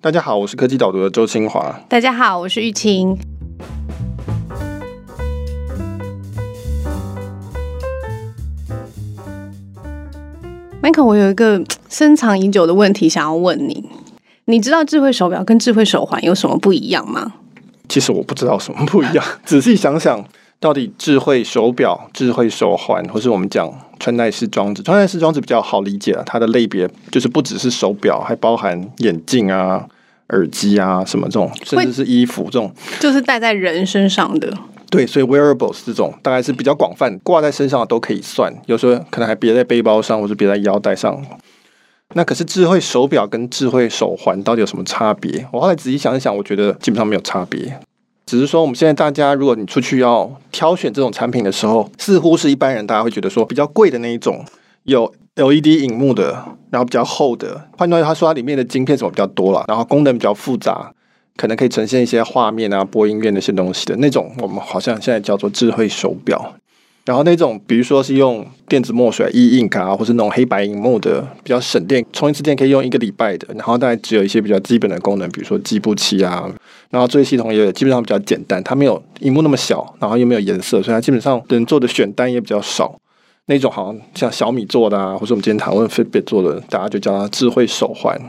大家好，我是科技导读的周清华。大家好，我是玉清。Michael，我有一个深藏已久的问题想要问你。你知道智慧手表跟智慧手环有什么不一样吗？其实我不知道什么不一样。仔细想想，到底智慧手表、智慧手环，或是我们讲穿戴式装置，穿戴式装置比较好理解了。它的类别就是不只是手表，还包含眼镜啊、耳机啊什么这种，甚至是衣服这种，就是戴在人身上的。对，所以 wearables 这种大概是比较广泛，挂在身上的都可以算。有时候可能还别在背包上，或者别在腰带上。那可是智慧手表跟智慧手环到底有什么差别？我后来仔细想一想，我觉得基本上没有差别，只是说我们现在大家，如果你出去要挑选这种产品的时候，似乎是一般人大家会觉得说比较贵的那一种，有 LED 荧幕的，然后比较厚的，换句话说，它里面的晶片什么比较多了，然后功能比较复杂，可能可以呈现一些画面啊、播音乐那些东西的那种，我们好像现在叫做智慧手表。然后那种，比如说是用电子墨水 e ink 啊，或是那种黑白荧幕的，比较省电，充一次电可以用一个礼拜的。然后大概只有一些比较基本的功能，比如说计步器啊。然后作业系统也基本上比较简单，它没有荧幕那么小，然后又没有颜色，所以它基本上能做的选单也比较少。那种好像像小米做的啊，或者我们今天讨论 Fitbit 做的，大家就叫它智慧手环，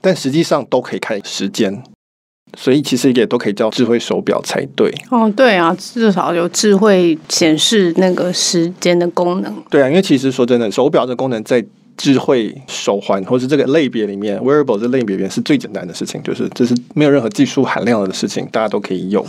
但实际上都可以看时间。所以其实也都可以叫智慧手表才对。哦，对啊，至少有智慧显示那个时间的功能。对啊，因为其实说真的，手表的功能在智慧手环或是这个类别里面，wearable 这类别里面是最简单的事情，就是这是没有任何技术含量的事情，大家都可以用。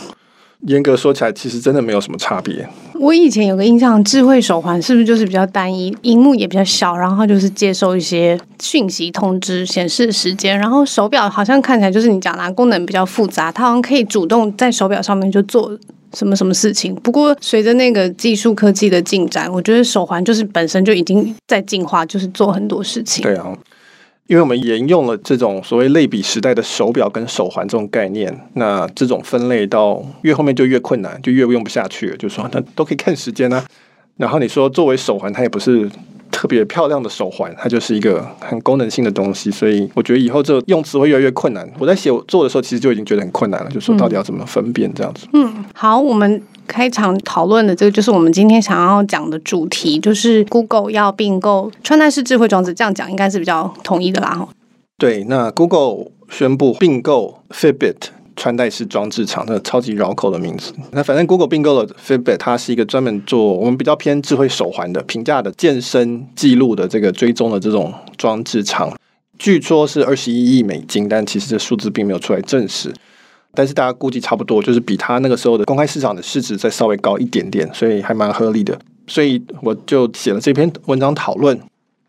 严格说起来，其实真的没有什么差别。我以前有个印象，智慧手环是不是就是比较单一，荧幕也比较小，然后就是接收一些讯息通知，显示时间。然后手表好像看起来就是你讲的功能比较复杂，它好像可以主动在手表上面就做什么什么事情。不过随着那个技术科技的进展，我觉得手环就是本身就已经在进化，就是做很多事情。对啊。因为我们沿用了这种所谓类比时代的手表跟手环这种概念，那这种分类到越后面就越困难，就越用不下去。就说，那都可以看时间啊。然后你说作为手环，它也不是特别漂亮的手环，它就是一个很功能性的东西。所以我觉得以后这用词会越来越困难。我在写做的时候，其实就已经觉得很困难了，就是说到底要怎么分辨这样子。嗯，好，我们。开场讨论的这个就是我们今天想要讲的主题，就是 Google 要并购穿戴式智慧装置，这样讲应该是比较统一的啦。对，那 Google 宣布并购 Fitbit 穿戴式装置厂，那超级绕口的名字。那反正 Google 并购了 Fitbit，它是一个专门做我们比较偏智慧手环的平价的健身记录的这个追踪的这种装置厂，据说是二十一亿美金，但其实这数字并没有出来证实。但是大家估计差不多，就是比它那个时候的公开市场的市值再稍微高一点点，所以还蛮合理的。所以我就写了这篇文章讨论，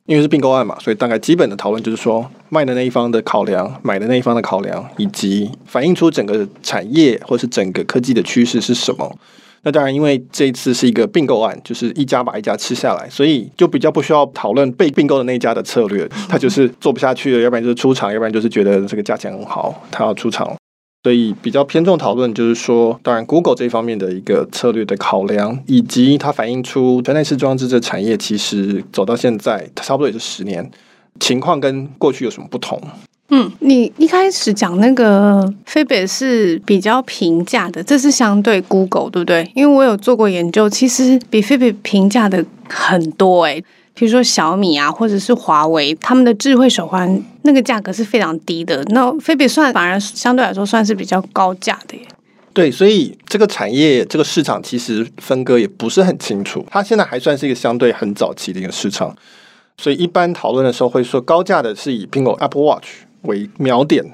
因为是并购案嘛，所以大概基本的讨论就是说，卖的那一方的考量，买的那一方的考量，以及反映出整个产业或是整个科技的趋势是什么。那当然，因为这一次是一个并购案，就是一家把一家吃下来，所以就比较不需要讨论被并购的那一家的策略，他就是做不下去了，要不然就是出场，要不然就是觉得这个价钱很好，他要出场。所以比较偏重讨论，就是说，当然，Google 这方面的一个策略的考量，以及它反映出穿戴式装置这产业其实走到现在，它差不多也是十年，情况跟过去有什么不同？嗯，你一开始讲那个 Fitbit 是比较平价的，这是相对 Google 对不对？因为我有做过研究，其实比 Fitbit 平价的很多哎、比如说小米啊，或者是华为，他们的智慧手环那个价格是非常低的。那 Fitbit 算反而相对来说算是比较高价的耶。对，所以这个产业这个市场其实分割也不是很清楚。它现在还算是一个相对很早期的一个市场，所以一般讨论的时候会说高价的是以苹果 Apple Watch 为瞄点，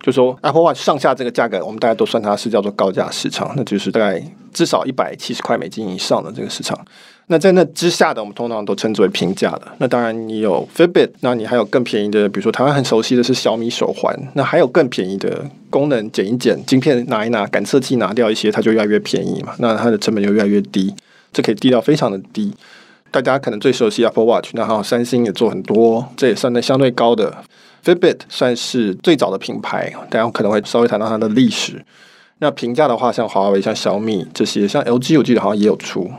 就说 Apple Watch 上下这个价格，我们大家都算它是叫做高价市场，那就是大概至少一百七十块美金以上的这个市场。那在那之下的，我们通常都称之为平价的。那当然，你有 Fitbit，那你还有更便宜的，比如说台湾很熟悉的是小米手环。那还有更便宜的功能，剪一剪，晶片拿一拿，感测器拿掉一些，它就越来越便宜嘛。那它的成本就越来越低，这可以低到非常的低。大家可能最熟悉 Apple Watch，那还有三星也做很多，这也算在相对高的。Fitbit 算是最早的品牌，大家可能会稍微谈到它的历史。那平价的话，像华为、像小米这些，像 LG，我记得好像也有出。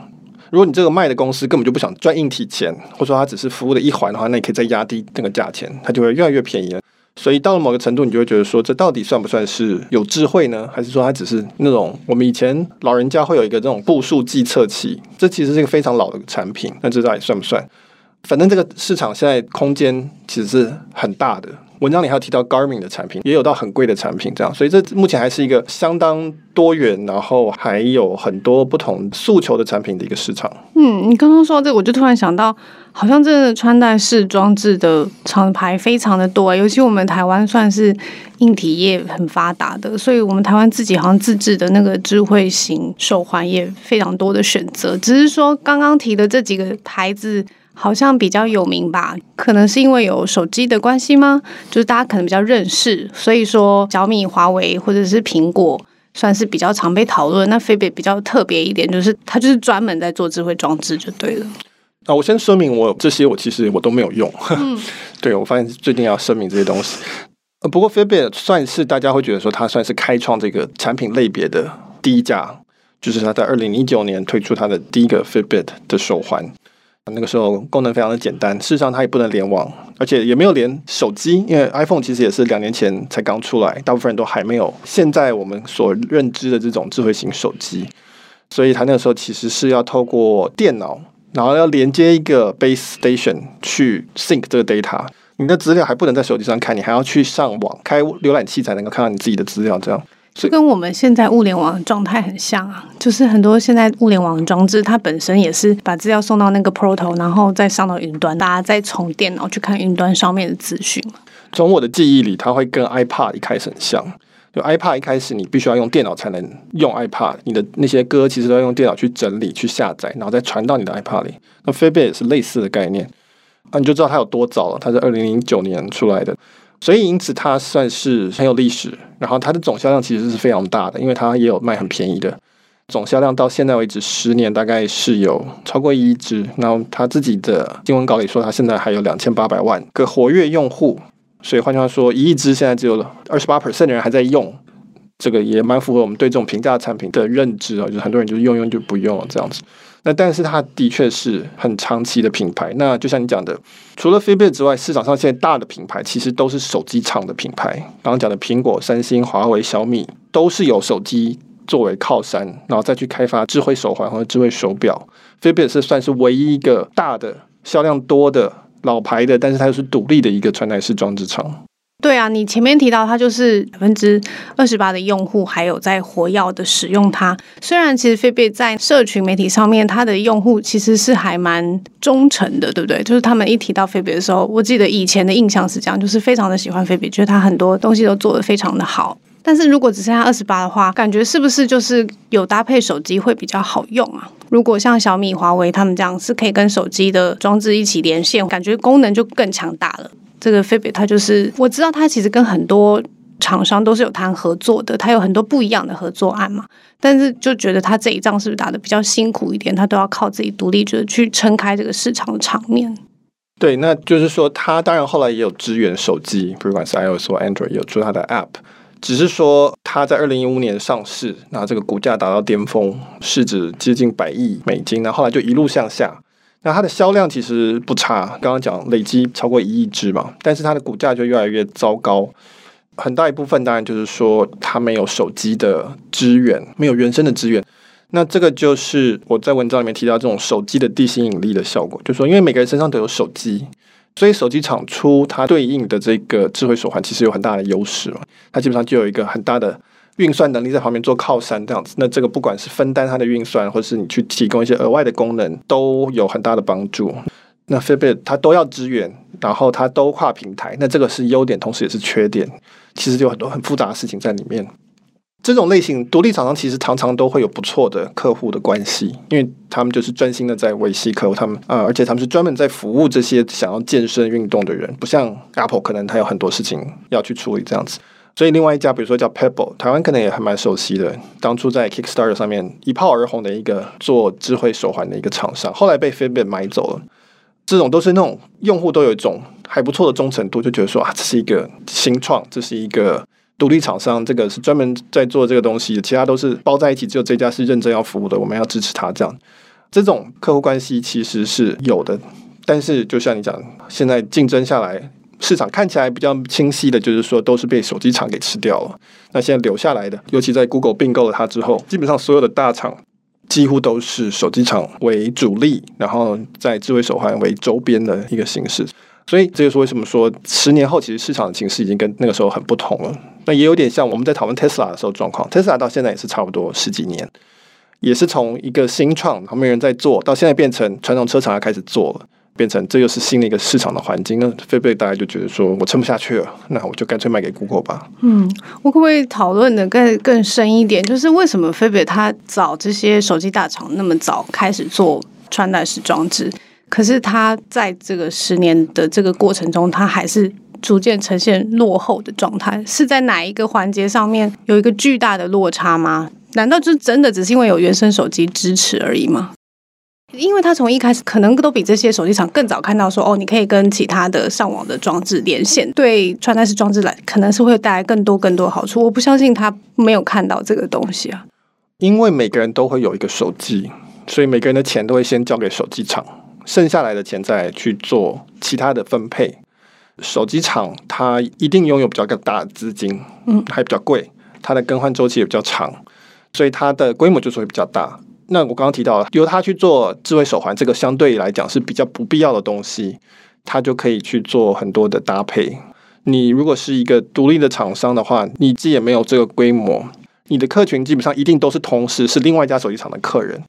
如果你这个卖的公司根本就不想赚硬体钱，或者说它只是服务的一环的话，那你可以再压低那个价钱，它就会越来越便宜了。所以到了某个程度，你就会觉得说，这到底算不算是有智慧呢？还是说它只是那种我们以前老人家会有一个这种步数计测器？这其实是一个非常老的产品，那这到底算不算？反正这个市场现在空间其实是很大的。文章里还有提到 Garmin 的产品，也有到很贵的产品，这样，所以这目前还是一个相当多元，然后还有很多不同诉求的产品的一个市场。嗯，你刚刚说到这个，我就突然想到，好像这个穿戴式装置的厂牌非常的多，尤其我们台湾算是硬体业很发达的，所以我们台湾自己好像自制的那个智慧型手环也非常多的选择。只是说刚刚提的这几个牌子。好像比较有名吧，可能是因为有手机的关系吗？就是大家可能比较认识，所以说小米、华为或者是苹果算是比较常被讨论。那 Fitbit 比较特别一点，就是它就是专门在做智慧装置就对了。啊，我先声明，我这些我其实我都没有用。嗯，对，我发现最近要声明这些东西。呃，不过 Fitbit 算是大家会觉得说它算是开创这个产品类别的第一家，就是它在二零一九年推出它的第一个 Fitbit 的手环。那个时候功能非常的简单，事实上它也不能联网，而且也没有连手机，因为 iPhone 其实也是两年前才刚出来，大部分人都还没有现在我们所认知的这种智慧型手机，所以它那个时候其实是要透过电脑，然后要连接一个 base station 去 sync 这个 data，你的资料还不能在手机上看，你还要去上网开浏览器才能够看到你自己的资料，这样。就跟我们现在物联网的状态很像啊，就是很多现在物联网的装置，它本身也是把资料送到那个 Proto，然后再上到云端，大家再从电脑去看云端上面的资讯。从我的记忆里，它会跟 iPad 一开始很像。就 iPad 一开始你必须要用电脑才能用 iPad，你的那些歌其实都要用电脑去整理、去下载，然后再传到你的 iPad 里。那 f i b i t 也是类似的概念，啊，你就知道它有多早了，它是二零零九年出来的。所以，因此它算是很有历史，然后它的总销量其实是非常大的，因为它也有卖很便宜的，总销量到现在为止十年大概是有超过一亿只。然后他自己的新闻稿里说，他现在还有两千八百万个活跃用户，所以换句话说，一亿只现在只有二十八 percent 的人还在用，这个也蛮符合我们对这种平价产品的认知啊，就是很多人就是用用就不用了这样子。那但是它的确是很长期的品牌。那就像你讲的，除了 Fitbit 之外，市场上现在大的品牌其实都是手机厂的品牌。刚刚讲的苹果、三星、华为、小米，都是有手机作为靠山，然后再去开发智慧手环或者智慧手表。Fitbit 是算是唯一一个大的销量多的老牌的，但是它又是独立的一个穿戴式装置厂。对啊，你前面提到它就是百分之二十八的用户还有在活跃的使用它。虽然其实 Fitbit 在社群媒体上面，它的用户其实是还蛮忠诚的，对不对？就是他们一提到 Fitbit 的时候，我记得以前的印象是这样，就是非常的喜欢 Fitbit，觉得它很多东西都做得非常的好。但是如果只剩下二十八的话，感觉是不是就是有搭配手机会比较好用啊？如果像小米、华为他们这样是可以跟手机的装置一起连线，感觉功能就更强大了。这个 Fitbit 它就是我知道他其实跟很多厂商都是有谈合作的，他有很多不一样的合作案嘛。但是就觉得他这一仗是不是打得比较辛苦一点？他都要靠自己独立，就是去撑开这个市场的场面。对，那就是说他当然后来也有支援手机，不管是 iOS 或 Android 有出他的 App，只是说他在二零一五年上市，那这个股价达到巅峰，市值接近百亿美金，然后后来就一路向下。那它的销量其实不差，刚刚讲累积超过一亿只嘛，但是它的股价就越来越糟糕。很大一部分当然就是说它没有手机的支援，没有原生的支援。那这个就是我在文章里面提到这种手机的地心引力的效果，就是说因为每个人身上都有手机，所以手机厂出它对应的这个智慧手环其实有很大的优势嘛，它基本上就有一个很大的。运算能力在旁边做靠山这样子，那这个不管是分担它的运算，或是你去提供一些额外的功能，都有很大的帮助。那 Fitbit 它都要支援，然后它都跨平台，那这个是优点，同时也是缺点。其实有很多很复杂的事情在里面。这种类型独立厂商其实常常都会有不错的客户的关系，因为他们就是专心的在维系客户，他们啊、而且他们是专门在服务这些想要健身运动的人，不像 Apple 可能他有很多事情要去处理这样子。所以另外一家，比如说叫 Pebble，台湾可能也还蛮熟悉的。当初在 Kickstarter 上面一炮而红的一个做智慧手环的一个厂商，后来被 Fitbit 买走了。这种都是那种用户都有一种还不错的忠诚度，就觉得说啊，这是一个新创，这是一个独立厂商，这个是专门在做这个东西的，其他都是包在一起，只有这家是认真要服务的，我们要支持他这样。这种客户关系其实是有的，但是就像你讲，现在竞争下来。市场看起来比较清晰的，就是说都是被手机厂给吃掉了。那现在留下来的，尤其在 Google 并购了它之后，基本上所有的大厂几乎都是手机厂为主力，然后在智慧手环为周边的一个形式。所以这就是为什么说十年后其实市场的形势已经跟那个时候很不同了。那也有点像我们在讨论 Tesla 的时候状况，Tesla 到现在也是差不多十几年，也是从一个新创，然后没人在做到现在变成传统车厂要开始做了。变成这又是新的一个市场的环境，那 Fitbit 大概就觉得说我撑不下去了，那我就干脆卖给 Google 吧。嗯，我可不可以讨论的更更深一点？就是为什么 Fitbit 它找这些手机大厂那么早开始做穿戴式装置，可是它在这个十年的这个过程中，它还是逐渐呈现落后的状态？是在哪一个环节上面有一个巨大的落差吗？难道就真的只是因为有原生手机支持而已吗？因为他从一开始可能都比这些手机厂更早看到说，哦，你可以跟其他的上网的装置连线，对穿戴式装置来可能是会带来更多更多好处。我不相信他没有看到这个东西啊。因为每个人都会有一个手机，所以每个人的钱都会先交给手机厂，剩下来的钱再去做其他的分配。手机厂它一定拥有比较大的资金，嗯，还比较贵，它的更换周期也比较长，所以它的规模就是会比较大。那我刚刚提到了，由他去做智慧手环，这个相对来讲是比较不必要的东西，他就可以去做很多的搭配。你如果是一个独立的厂商的话，你既也没有这个规模，你的客群基本上一定都是同时是另外一家手机厂的客人。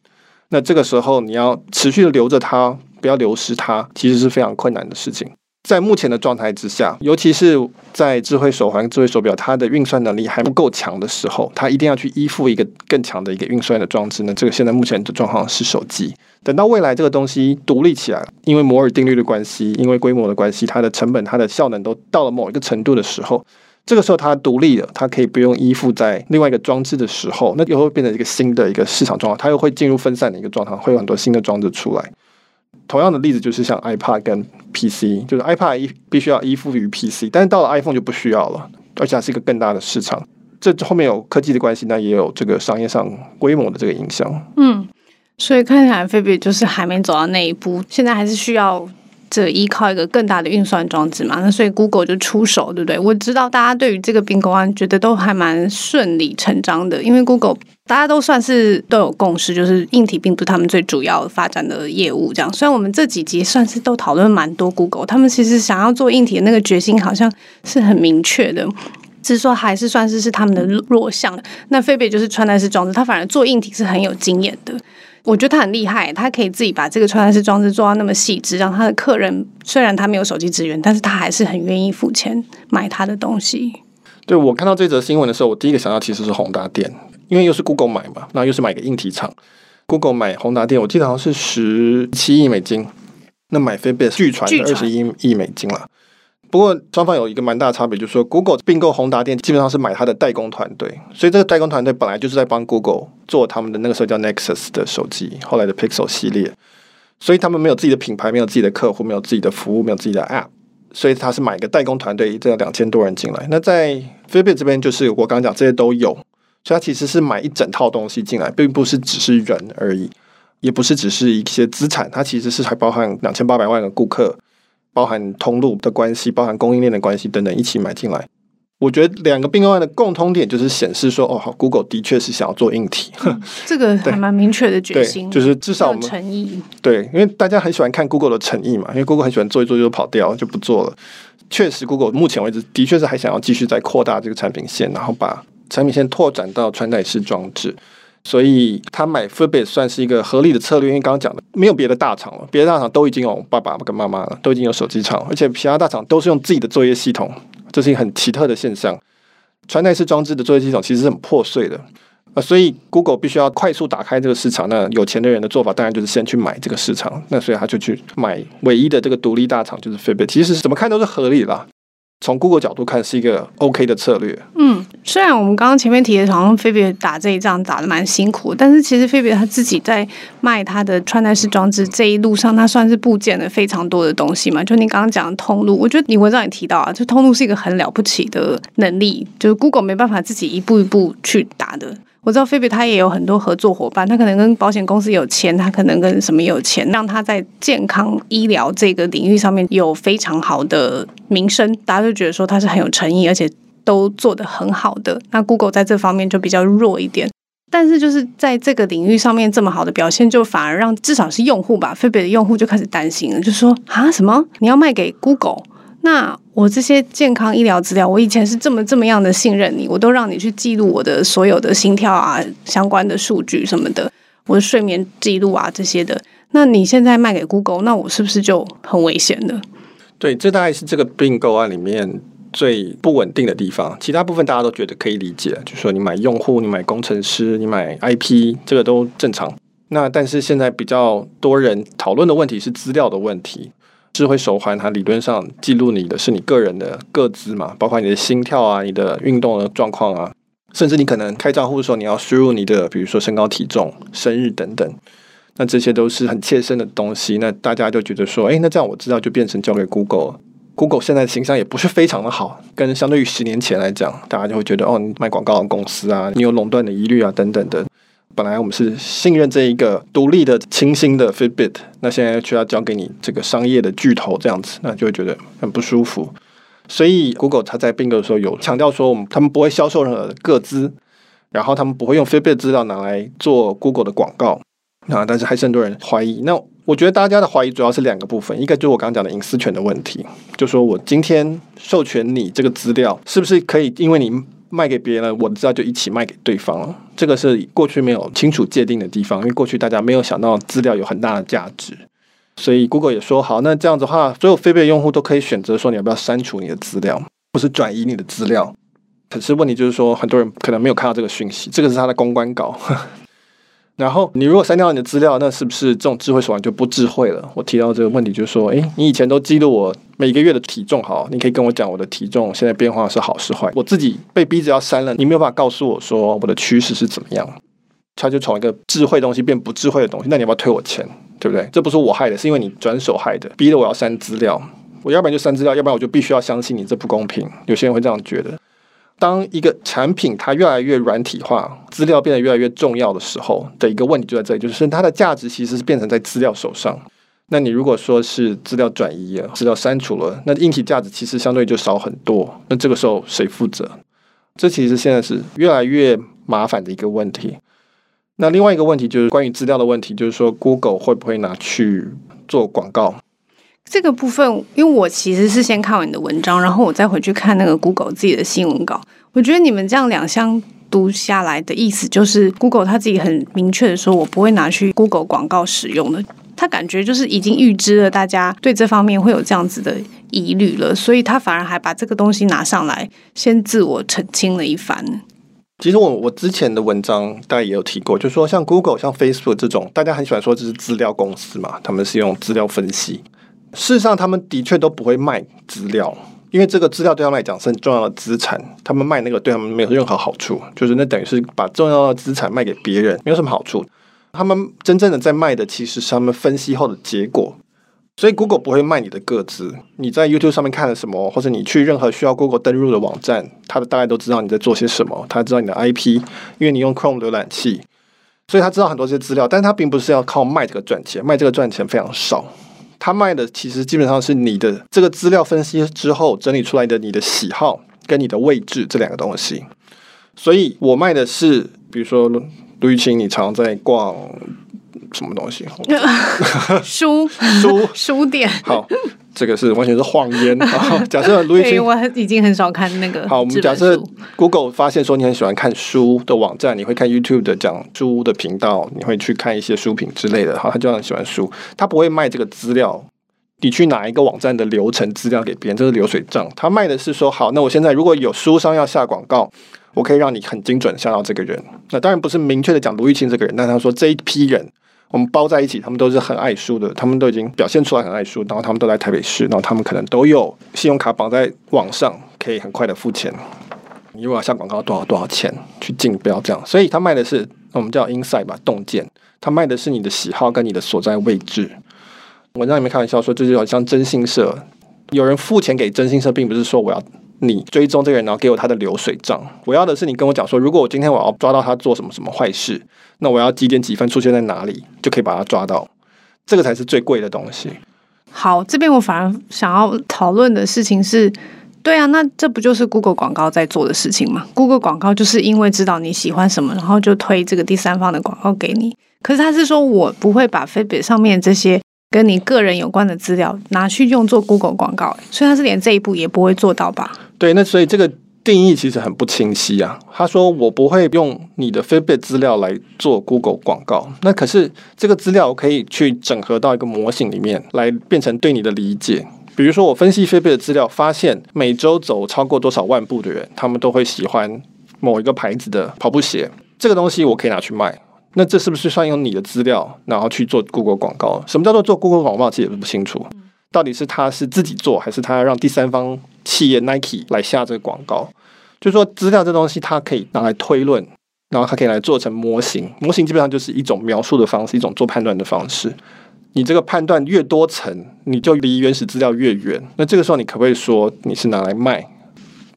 那这个时候你要持续的留着它，不要流失它，其实是非常困难的事情。在目前的状态之下，尤其是在智慧手环、智慧手表，它的运算能力还不够强的时候，它一定要去依附一个更强的一个运算的装置呢。这个现在目前的状况是手机。等到未来这个东西独立起来，因为摩尔定律的关系，因为规模的关系，它的成本、它的效能都到了某一个程度的时候，这个时候它独立了，它可以不用依附在另外一个装置的时候，那又会变成一个新的一个市场状况，它又会进入分散的一个状态，会有很多新的装置出来。同样的例子就是像 iPad 跟 PC，就是 iPad 依必须要依附于 PC，但是到了 iPhone 就不需要了，而且还是一个更大的市场。这后面有科技的关系，那也有这个商业上规模的这个影响。嗯，所以看起来菲比就是还没走到那一步，现在还是需要。这依靠一个更大的运算装置嘛，那所以 Google 就出手，对不对？我知道大家对于这个并购案觉得都还蛮顺理成章的，因为 Google 大家都算是都有共识，就是硬体并不是他们最主要发展的业务。这样，虽然我们这几集算是都讨论蛮多 Google，他们其实想要做硬体的那个决心好像是很明确的，只是说还是算是是他们的弱项。那 Fitbit 就是穿戴式装置，他反而做硬体是很有经验的。我觉得他很厉害，他可以自己把这个穿戴式装置做到那么细致，让他的客人虽然他没有手机支援，但是他还是很愿意付钱买他的东西。对，我看到这则新闻的时候，我第一个想到其实是宏达电，因为又是 Google 买嘛，那又是买个硬体厂，Google 买宏达电，我记得好像是十七亿美金，那买 Fitbit 据传二十一亿美金了。不过双方有一个蛮大的差别，就是说 Google 并购宏达电基本上是买它的代工团队，所以这个代工团队本来就是在帮 Google 做他们的那个时候叫 Nexus 的手机，后来的 Pixel 系列，所以他们没有自己的品牌，没有自己的客户，没有自己的服务，没有自己的 App，所以他是买一个代工团队，这样两千多人进来。那在 Fitbit 这边就是我刚刚讲这些都有，所以他其实是买一整套东西进来，并不是只是人而已，也不是只是一些资产，它其实是还包含两千八百万个顾客。包含通路的关系，包含供应链的关系等等，一起买进来。我觉得两个并购案的共通点就是显示说，哦，好，Google 的确是想要做硬体，嗯、这个还蛮明确的决心，就是至少我们诚意。对，因为大家很喜欢看 Google 的诚意嘛，因为 Google 很喜欢做一做就跑掉，就不做了。确实，Google 目前为止的确是还想要继续再扩大这个产品线，然后把产品线拓展到穿戴式装置。所以他买 Fitbit 算是一个合理的策略，因为刚刚讲的没有别的大厂了，别的大厂都已经有爸爸跟妈妈了，都已经有手机厂，而且其他大厂都是用自己的作业系统，这是一个很奇特的现象。穿戴式装置的作业系统其实是很破碎的啊，所以 Google 必须要快速打开这个市场。那有钱的人的做法当然就是先去买这个市场，那所以他就去买唯一的这个独立大厂，就是 Fitbit。其实怎么看都是合理的。从 Google 角度看是一个 OK 的策略。嗯，虽然我们刚刚前面提的，好像菲比打这一仗打得蛮辛苦，但是其实菲比他自己在卖他的穿戴式装置这一路上，他算是部件了非常多的东西嘛。就你刚刚讲的通路，我觉得你文章也提到啊，就通路是一个很了不起的能力，就是 Google 没办法自己一步一步去打的。我知道菲比他也有很多合作伙伴，它可能跟保险公司有钱，它可能跟什么有钱，让它在健康医疗这个领域上面有非常好的名声，大家就觉得说它是很有诚意，而且都做得很好的。那 Google 在这方面就比较弱一点，但是就是在这个领域上面这么好的表现，就反而让至少是用户吧菲比的用户就开始担心了，就说啊什么你要卖给 Google？那我这些健康医疗资料，我以前是这么这么样的信任你，我都让你去记录我的所有的心跳啊、相关的数据什么的，我的睡眠记录啊这些的。那你现在卖给 Google，那我是不是就很危险呢？对，这大概是这个并购案里面最不稳定的地方。其他部分大家都觉得可以理解，就是说你买用户、你买工程师、你买 IP，这个都正常。那但是现在比较多人讨论的问题是资料的问题。智慧手环，它理论上记录你的是你个人的个资嘛，包括你的心跳啊、你的运动的状况啊，甚至你可能开账户的时候，你要输入你的，比如说身高、体重、生日等等，那这些都是很切身的东西。那大家就觉得说，诶，那这样我知道就变成交给 Google。Google 现在的形象也不是非常的好，跟相对于十年前来讲，大家就会觉得哦，你卖广告的公司啊，你有垄断的疑虑啊，等等的。本来我们是信任这一个独立的、清新的 Fitbit，那现在却要交给你这个商业的巨头这样子，那就会觉得很不舒服。所以 Google 它在并购的时候有强调说，我们他们不会销售任何的个资，然后他们不会用 Fitbit 资料拿来做 Google 的广告。那，但是还是很多人怀疑。那我觉得大家的怀疑主要是两个部分，一个就是我刚刚讲的隐私权的问题，就说我今天授权你这个资料，是不是可以因为你卖给别人了，我的资料就一起卖给对方了。这个是过去没有清楚界定的地方，因为过去大家没有想到资料有很大的价值，所以 Google 也说好，那这样子的话，所有非被用户都可以选择说你要不要删除你的资料，或是转移你的资料。可是问题就是说，很多人可能没有看到这个讯息，这个是他的公关稿。然后你如果删掉你的资料，那是不是这种智慧手环就不智慧了？我提到这个问题，就是说，诶，你以前都记录我每个月的体重，好，你可以跟我讲我的体重现在变化是好是坏。我自己被逼着要删了，你没有办法告诉我说我的趋势是怎么样，它就从一个智慧东西变不智慧的东西。那你要不要退我钱？对不对？这不是我害的，是因为你转手害的，逼得我要删资料。我要不然就删资料，要不然我就必须要相信你，这不公平。有些人会这样觉得。当一个产品它越来越软体化，资料变得越来越重要的时候的一个问题就在这里，就是它的价值其实是变成在资料手上。那你如果说是资料转移了，资料删除了，那硬体价值其实相对就少很多。那这个时候谁负责？这其实现在是越来越麻烦的一个问题。那另外一个问题就是关于资料的问题，就是说 Google 会不会拿去做广告？这个部分，因为我其实是先看完你的文章，然后我再回去看那个 Google 自己的新闻稿。我觉得你们这样两相读下来的意思，就是 Google 他自己很明确的说，我不会拿去 Google 广告使用的。他感觉就是已经预知了大家对这方面会有这样子的疑虑了，所以他反而还把这个东西拿上来，先自我澄清了一番。其实我我之前的文章大概也有提过，就是说像 Google、像 Facebook 这种，大家很喜欢说这是资料公司嘛，他们是用资料分析。事实上，他们的确都不会卖资料，因为这个资料对他们来讲是很重要的资产。他们卖那个对他们没有任何好处，就是那等于是把重要的资产卖给别人，没有什么好处。他们真正的在卖的其实是他们分析后的结果。所以，Google 不会卖你的个资。你在 YouTube 上面看了什么，或者你去任何需要 Google 登入的网站，他大概都知道你在做些什么。他知道你的 IP，因为你用 Chrome 浏览器，所以他知道很多这些资料。但是他并不是要靠卖这个赚钱，卖这个赚钱非常少。他卖的其实基本上是你的这个资料分析之后整理出来的你的喜好跟你的位置这两个东西，所以我卖的是，比如说卢玉清，你常在逛什么东西？书书书店。好，这个是完全是谎言。假设卢玉清，我已经很少看那个。好，我们假设 Google 发现说你很喜欢看书的网站，你会看 YouTube 的讲书的频道，你会去看一些书评之类的。好，他就很喜欢书，他不会卖这个资料。你去哪一个网站的流程资料给别人，这是流水账。他卖的是说，好，那我现在如果有书商要下广告，我可以让你很精准下到这个人。那当然不是明确的讲卢玉清这个人，但他说这一批人。我们包在一起，他们都是很爱书的，他们都已经表现出来很爱书，然后他们都在台北市，然后他们可能都有信用卡绑在网上，可以很快的付钱。你如果要下广告，多少多少钱去竞标这样，所以他卖的是我们叫 inside 吧，洞见，他卖的是你的喜好跟你的所在位置。文章里面开玩笑说，这就好像征信社，有人付钱给征信社，并不是说我要你追踪这个人，然后给我他的流水账。我要的是你跟我讲说，如果我今天我要抓到他做什么什么坏事，那我要几点几分出现在哪里，就可以把他抓到。这个才是最贵的东西。好，这边我反而想要讨论的事情是，对啊，那这不就是 Google 广告在做的事情吗？Google 广告就是因为知道你喜欢什么，然后就推这个第三方的广告给你。可是他是说我不会把 Fitbit 上面这些跟你个人有关的资料拿去用作 Google 广告，所以他是连这一步也不会做到吧？对，那所以这个定义其实很不清晰啊。他说我不会用你的 Fitbit 资料来做 Google 广告，那可是这个资料我可以去整合到一个模型里面来变成对你的理解。比如说我分析 Fitbit 的资料，发现每周走超过多少万步的人，他们都会喜欢某一个牌子的跑步鞋，这个东西我可以拿去卖。那这是不是算用你的资料，然后去做 Google 广告？什么叫做做 Google 广告？其实也不清楚，到底是他是自己做，还是他要让第三方企业 Nike 来下这个广告？就是说资料这东西，它可以拿来推论，然后它可以来做成模型。模型基本上就是一种描述的方式，一种做判断的方式。你这个判断越多层，你就离原始资料越远。那这个时候，你可不可以说你是拿来卖？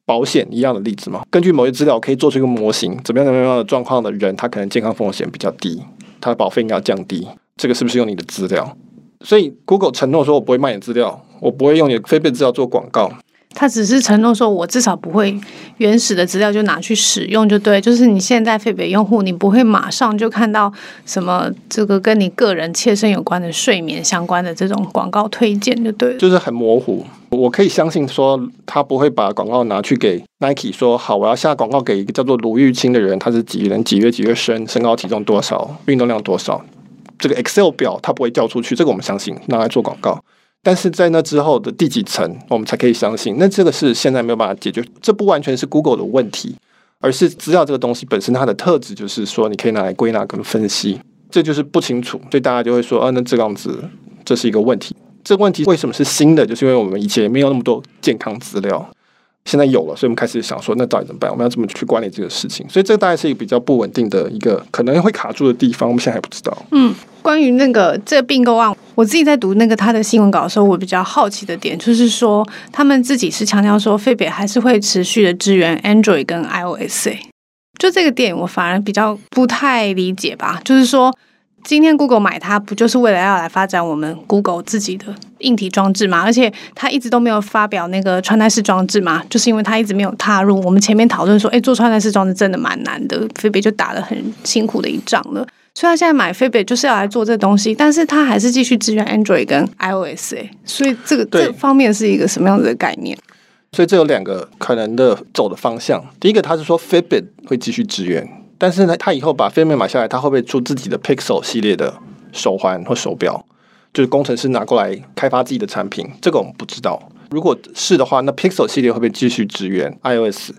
保险一样的例子吗，根据某些资料可以做出一个模型，怎么样怎么样的状况的人，他可能健康风险比较低，他的保费应该要降低，这个是不是用你的资料？所以 Google 承诺说，我不会卖你资料，我不会用你的非贝资料做广告。他只是承诺说，我至少不会原始的资料就拿去使用，就对。就是你现在 Fitbit 用户，你不会马上就看到什么这个跟你个人切身有关的睡眠相关的这种广告推荐，就对。就是很模糊。我可以相信说，他不会把广告拿去给 Nike 说，好，我要下广告给一个叫做卢玉清的人，他是几人几月几月生，身高体重多少，运动量多少，这个 Excel 表他不会调出去，这个我们相信拿来做广告。但是在那之后的第几层，我们才可以相信？那这个是现在没有办法解决，这不完全是 Google 的问题，而是资料这个东西本身它的特质就是说，你可以拿来归纳跟分析，这就是不清楚，所以大家就会说，啊，那这样子这是一个问题。这个问题为什么是新的？就是因为我们以前没有那么多健康资料。现在有了，所以我们开始想说，那到底怎么办？我们要怎么去管理这个事情？所以这个大概是一个比较不稳定的一个可能会卡住的地方。我们现在还不知道。嗯，关于那个这并购案，我自己在读那个他的新闻稿的时候，我比较好奇的点就是说，他们自己是强调说费别还是会持续的支援 Android 跟 iOS。就这个点，我反而比较不太理解吧。就是说。今天 Google 买它，不就是为了要来发展我们 Google 自己的硬体装置吗？而且它一直都没有发表那个穿戴式装置嘛，就是因为它一直没有踏入。我们前面讨论说，哎，做穿戴式装置真的蛮难的，Fitbit 就打了很辛苦的一仗了。所以他现在买 Fitbit 就是要来做这东西，但是他还是继续支援 Android 跟 iOS 哎，所以这个这方面是一个什么样子的概念？所以这有两个可能的走的方向。第一个，他是说 Fitbit 会继续支援。但是呢，他以后把 Fitbit 买下来，他会不会出自己的 Pixel 系列的手环或手表？就是工程师拿过来开发自己的产品，这个我们不知道。如果是的话，那 Pixel 系列会不会继续支援 iOS？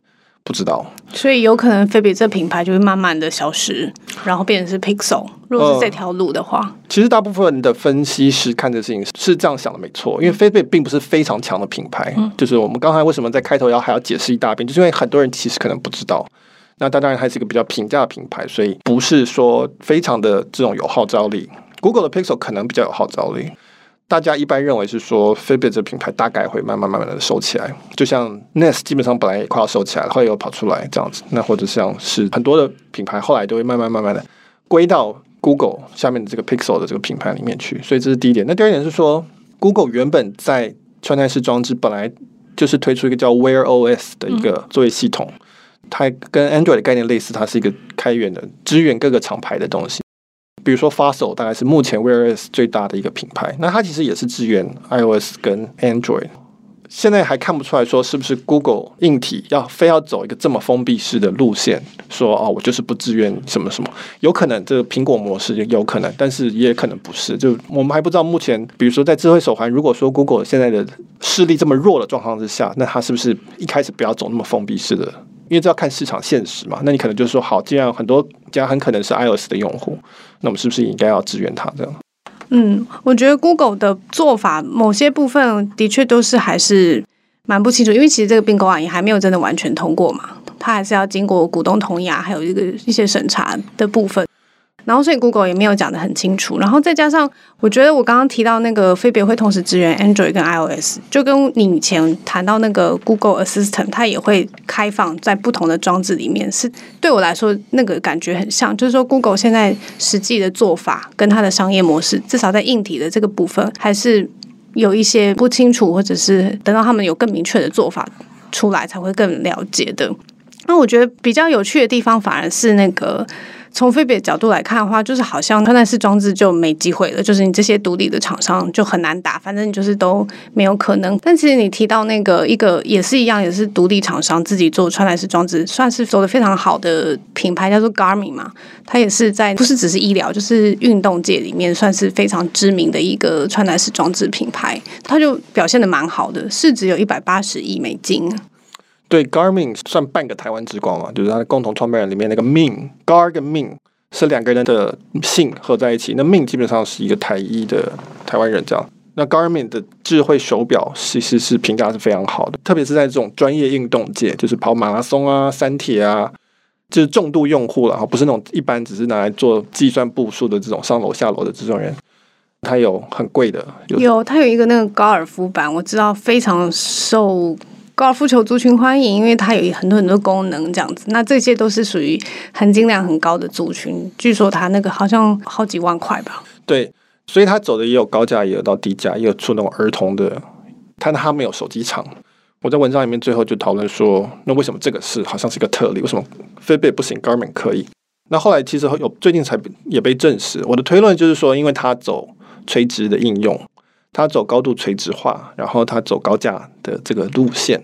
不知道。所以有可能 Fitbit 这品牌就会慢慢的消失，然后变成是 Pixel。如果是这条路的话，呃，其实大部分的分析师看这事情是这样想的，没错。因为 Fitbit 并不是非常强的品牌，嗯，就是我们刚才为什么在开头要还要解释一大遍，就是因为很多人其实可能不知道。那它当然还是一个比较平价的品牌，所以不是说非常的这种有号召力。Google 的 Pixel 可能比较有号召力。大家一般认为是说 Fitbit 这品牌大概会慢慢慢慢的收起来，就像 Nest 基本上本来也快要收起来了，后来又跑出来这样子。那或者像是很多的品牌后来都会慢慢慢慢的归到 Google 下面的这个 Pixel 的这个品牌里面去。所以这是第一点。那第二点是说，Google 原本在穿戴式装置本来就是推出一个叫 Wear OS 的一个作业系统。它跟 Android 的概念类似，它是一个开源的，支援各个厂牌的东西。比如说 Fossil 大概是目前 Wear OS 最大的一个品牌，那它其实也是支援 iOS 跟 Android。现在还看不出来说是不是 Google 硬体要非要走一个这么封闭式的路线，说哦，我就是不支援什么什么，有可能这个苹果模式有可能，但是也可能不是。就我们还不知道目前，比如说在智慧手环，如果说 Google 现在的势力这么弱的状况之下，那它是不是一开始不要走那么封闭式的？因为这要看市场现实嘛，那你可能就是说，好，既然很多家很可能是 iOS 的用户，那我们是不是应该要支援他这样？嗯，我觉得 Google 的做法某些部分的确都是还是蛮不清楚，因为其实这个并购案也还没有真的完全通过嘛，它还是要经过股东同意啊，还有一个一些审查的部分。然后所以 Google 也没有讲得很清楚。然后再加上，我觉得我刚刚提到那个飞别会同时支援 Android 跟 iOS，就跟你以前谈到那个 Google Assistant，它也会开放在不同的装置里面。是对我来说，那个感觉很像，就是说 Google 现在实际的做法跟它的商业模式，至少在硬体的这个部分，还是有一些不清楚，或者是等到他们有更明确的做法出来，才会更了解的。那我觉得比较有趣的地方，反而是那个从飞别角度来看的话，就是好像穿戴式装置就没机会了，就是你这些独立的厂商就很难打，反正你就是都没有可能。但其实你提到那个一个也是一样，也是独立厂商自己做穿戴式装置，算是做的非常好的品牌，叫做 Garmin 嘛，它也是在不是只是医疗，就是运动界里面算是非常知名的一个穿戴式装置品牌，它就表现的蛮好的，市值有一百八十亿美金。对，Garmin 算半个台湾之光嘛，就是他的共同创办人里面那个 Ming，Gar 跟 Ming 是两个人的姓合在一起。那 Ming 基本上是一个台裔的台湾人，这样。那 Garmin 的智慧手表其实是评价是非常好的，特别是在这种专业运动界，就是跑马拉松啊、三铁啊，就是重度用户了哈，不是那种一般只是拿来做计算步数的这种上楼下楼的这种人。它有很贵的，有它有一个那个高尔夫版，我知道非常受。高尔夫球族群欢迎，因为它有很多很多功能，这样子。那这些都是属于含金量很高的族群。据说它那个好像好几万块吧。对，所以它走的也有高价，也有到低价，也有出那种儿童的。但它没有手机厂。我在文章里面最后就讨论说，那为什么这个是好像是一个特例？为什么菲贝不行，Garmin 可以？那后来其实有最近才也被证实。我的推论就是说，因为它走垂直的应用。它走高度垂直化，然后它走高价的这个路线，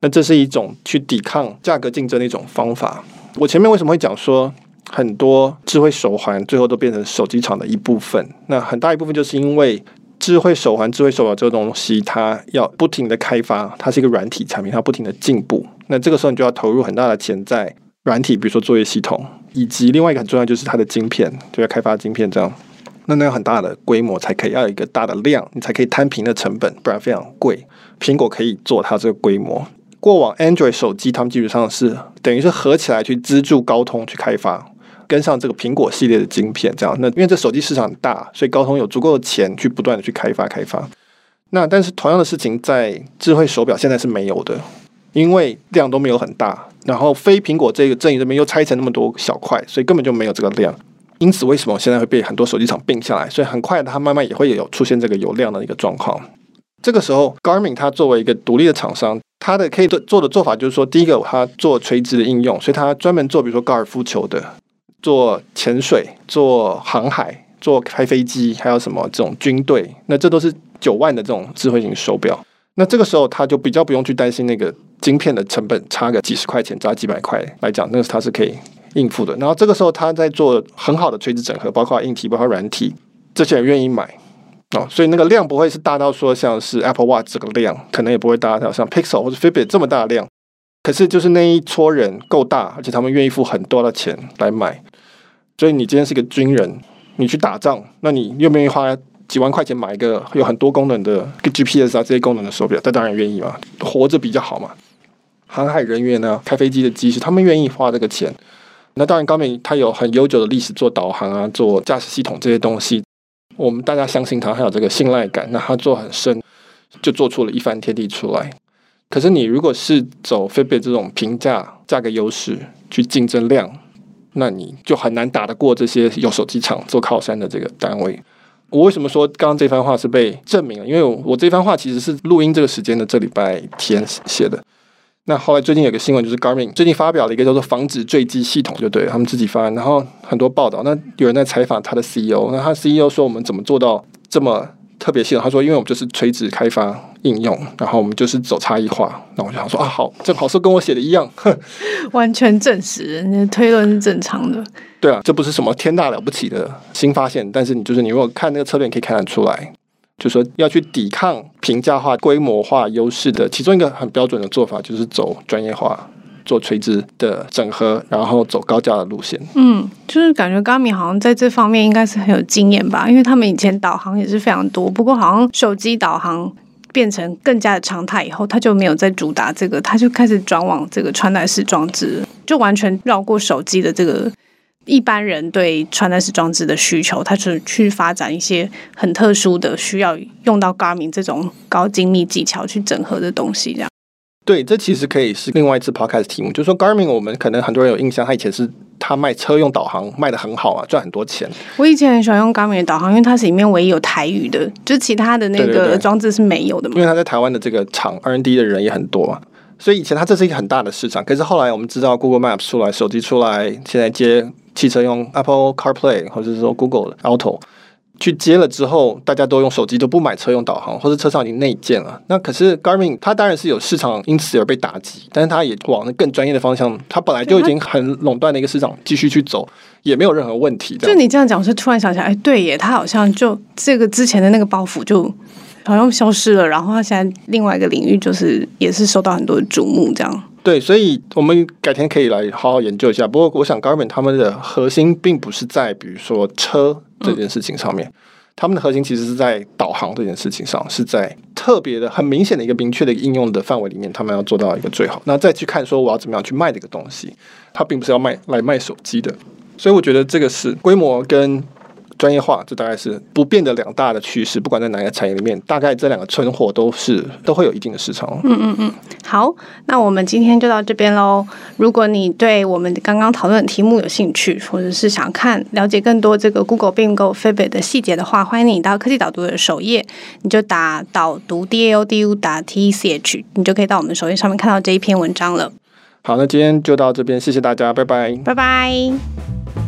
那这是一种去抵抗价格竞争的一种方法。我前面为什么会讲说很多智慧手环最后都变成手机厂的一部分？那很大一部分就是因为智慧手环、智慧手表这个东西，它要不停的开发，它是一个软体产品，它不停的进步。那这个时候你就要投入很大的钱在软体，比如说作业系统，以及另外一个很重要就是它的晶片，就要开发晶片这样。那那要很大的规模才可以，要有一个大的量，你才可以摊平的成本，不然非常贵。苹果可以做它这个规模。过往 Android 手机，他们基本上是等于是合起来去资助高通去开发，跟上这个苹果系列的晶片，这样。那因为这手机市场大，所以高通有足够的钱去不断的去开发开发。那但是同样的事情在智慧手表现在是没有的，因为量都没有很大，然后非苹果这个阵营这边又拆成那么多小块，所以根本就没有这个量。因此，为什么现在会被很多手机厂并下来？所以很快，它慢慢也会有出现这个有量的一个状况。这个时候，Garmin 它作为一个独立的厂商，它的可以做做的做法就是说，第一个，它做垂直的应用，所以它专门做，比如说高尔夫球的，做潜水、做航海、做开飞机，还有什么这种军队，那这都是九万的这种智慧型手表。那这个时候，它就比较不用去担心那个晶片的成本差个几十块钱，差几百块来讲，那个它是可以。应付的，然后这个时候他在做很好的垂直整合，包括硬体，包括软体，这些人愿意买哦，所以那个量不会是大到说像是 Apple Watch 这个量，可能也不会大到像 Pixel 或者 Fitbit 这么大的量，可是就是那一撮人够大，而且他们愿意付很多的钱来买。所以你今天是个军人，你去打仗，那你愿不愿意花几万块钱买一个有很多功能的 GPS 啊这些功能的手表？他当然愿意嘛，活着比较好嘛。航海人员呢，开飞机的机师，他们愿意花这个钱。那当然，高明它有很悠久的历史，做导航啊，做驾驶系统这些东西，我们大家相信它，还有这个信赖感。那它做很深，就做出了一番天地出来。可是你如果是走 Fitbit 这种平价价格优势去竞争量，那你就很难打得过这些有手机厂做靠山的这个单位。我为什么说刚刚这番话是被证明了？因为我，我这番话其实是录音这个时间的这礼拜天写的。那后来最近有个新闻，就是 Garmin 最近发表了一个叫做防止坠机系统，就对他们自己发，然后很多报道。那有人在采访他的 CEO，那他 CEO 说，我们怎么做到这么特别系统？他说，因为我们就是垂直开发应用，然后我们就是走差异化。那我就想说啊，好，正好是跟我写的一样，完全证实，你的推论是正常的。对啊，这不是什么天大了不起的新发现，但是你就是你如果看那个策略，你可以看得出来。就说要去抵抗平价化、规模化优势的其中一个很标准的做法，就是走专业化、做垂直的整合，然后走高价的路线。嗯，就是感觉 Garmin 好像在这方面应该是很有经验吧，因为他们以前导航也是非常多。不过好像手机导航变成更加的常态以后，他就没有再主打这个，他就开始转往这个穿戴式装置，就完全绕过手机的这个一般人对穿戴式装置的需求，它是去发展一些很特殊的需要用到 Garmin 这种高精密技巧去整合的东西，这样。对，这其实可以是另外一次 podcast 题目，就是说 Garmin，我们可能很多人有印象，它以前是它卖车用导航卖的很好啊，赚很多钱。我以前很喜欢用 Garmin 的导航，因为它是里面唯一有台语的，就其他的那个装置是没有的嘛。因为它在台湾的这个厂 R&D 的人也很多嘛，所以以前它这是一个很大的市场。可是后来我们知道 Google Maps 出来，手机出来，现在接汽车用 Apple CarPlay 或者是说 Google 的 Auto。去接了之后，大家都用手机，都不买车用导航，或者车上已经内建了。那可是 Garmin，它当然是有市场因此而被打击，但是它也往那更专业的方向，它本来就已经很垄断的一个市场，继续去走也没有任何问题的。就你这样讲，我是突然想起来，哎，对耶，它好像就这个之前的那个包袱就好像消失了，然后它现在另外一个领域就是也是受到很多的瞩目，这样。对，所以我们改天可以来好好研究一下。不过我想 Garmin 他们的核心并不是在比如说车。这件事情上面，他们的核心其实是在导航这件事情上，是在特别的、很明显的一个明确的应用的范围里面，他们要做到一个最好。那再去看说我要怎么样去卖这个东西，它并不是要卖来卖手机的。所以我觉得这个是规模跟。专业化，这大概是不变的两大的趋势。不管在哪个产业里面，大概这两个存货都是都会有一定的市场。嗯嗯嗯，好，那我们今天就到这边喽。如果你对我们刚刚讨论的题目有兴趣，或者是想看了解更多这个 Google 并购 Fitbit 的细节的话，欢迎你到科技导读的首页，你就打导读 D A O D U 打 T E C H，你就可以到我们首页上面看到这一篇文章了。好，那今天就到这边，谢谢大家，拜拜，拜拜。